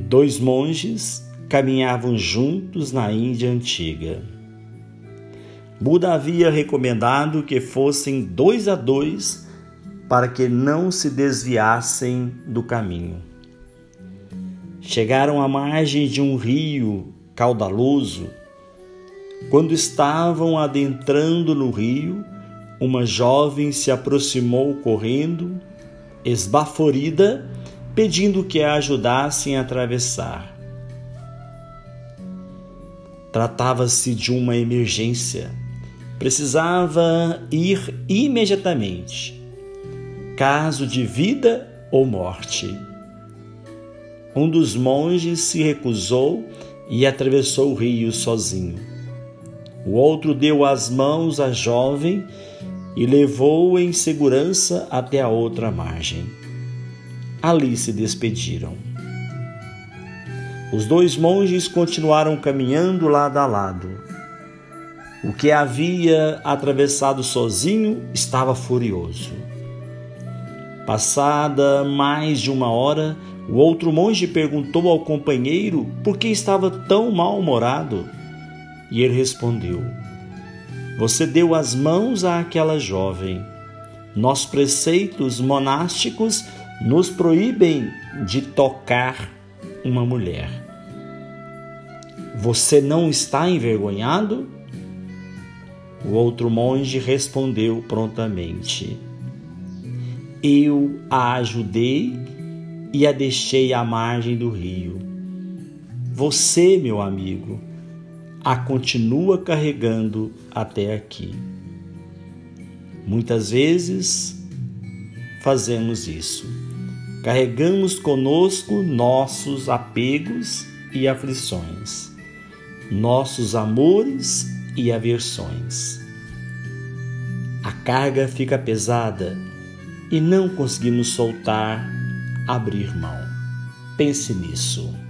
Dois monges caminhavam juntos na Índia antiga. Buda havia recomendado que fossem dois a dois para que não se desviassem do caminho. Chegaram à margem de um rio caudaloso. Quando estavam adentrando no rio, uma jovem se aproximou correndo, esbaforida, pedindo que a ajudassem a atravessar. Tratava-se de uma emergência. Precisava ir imediatamente. Caso de vida ou morte. Um dos monges se recusou e atravessou o rio sozinho. O outro deu as mãos à jovem e levou-o em segurança até a outra margem. Ali se despediram. Os dois monges continuaram caminhando lado a lado. O que havia atravessado sozinho estava furioso. Passada mais de uma hora, o outro monge perguntou ao companheiro por que estava tão mal-humorado. E ele respondeu: Você deu as mãos àquela jovem. Nossos preceitos monásticos nos proíbem de tocar uma mulher. Você não está envergonhado? O outro monge respondeu prontamente: Eu a ajudei e a deixei à margem do rio. Você, meu amigo, a continua carregando até aqui. Muitas vezes fazemos isso. Carregamos conosco nossos apegos e aflições, nossos amores e aversões. A carga fica pesada e não conseguimos soltar, abrir mão. Pense nisso.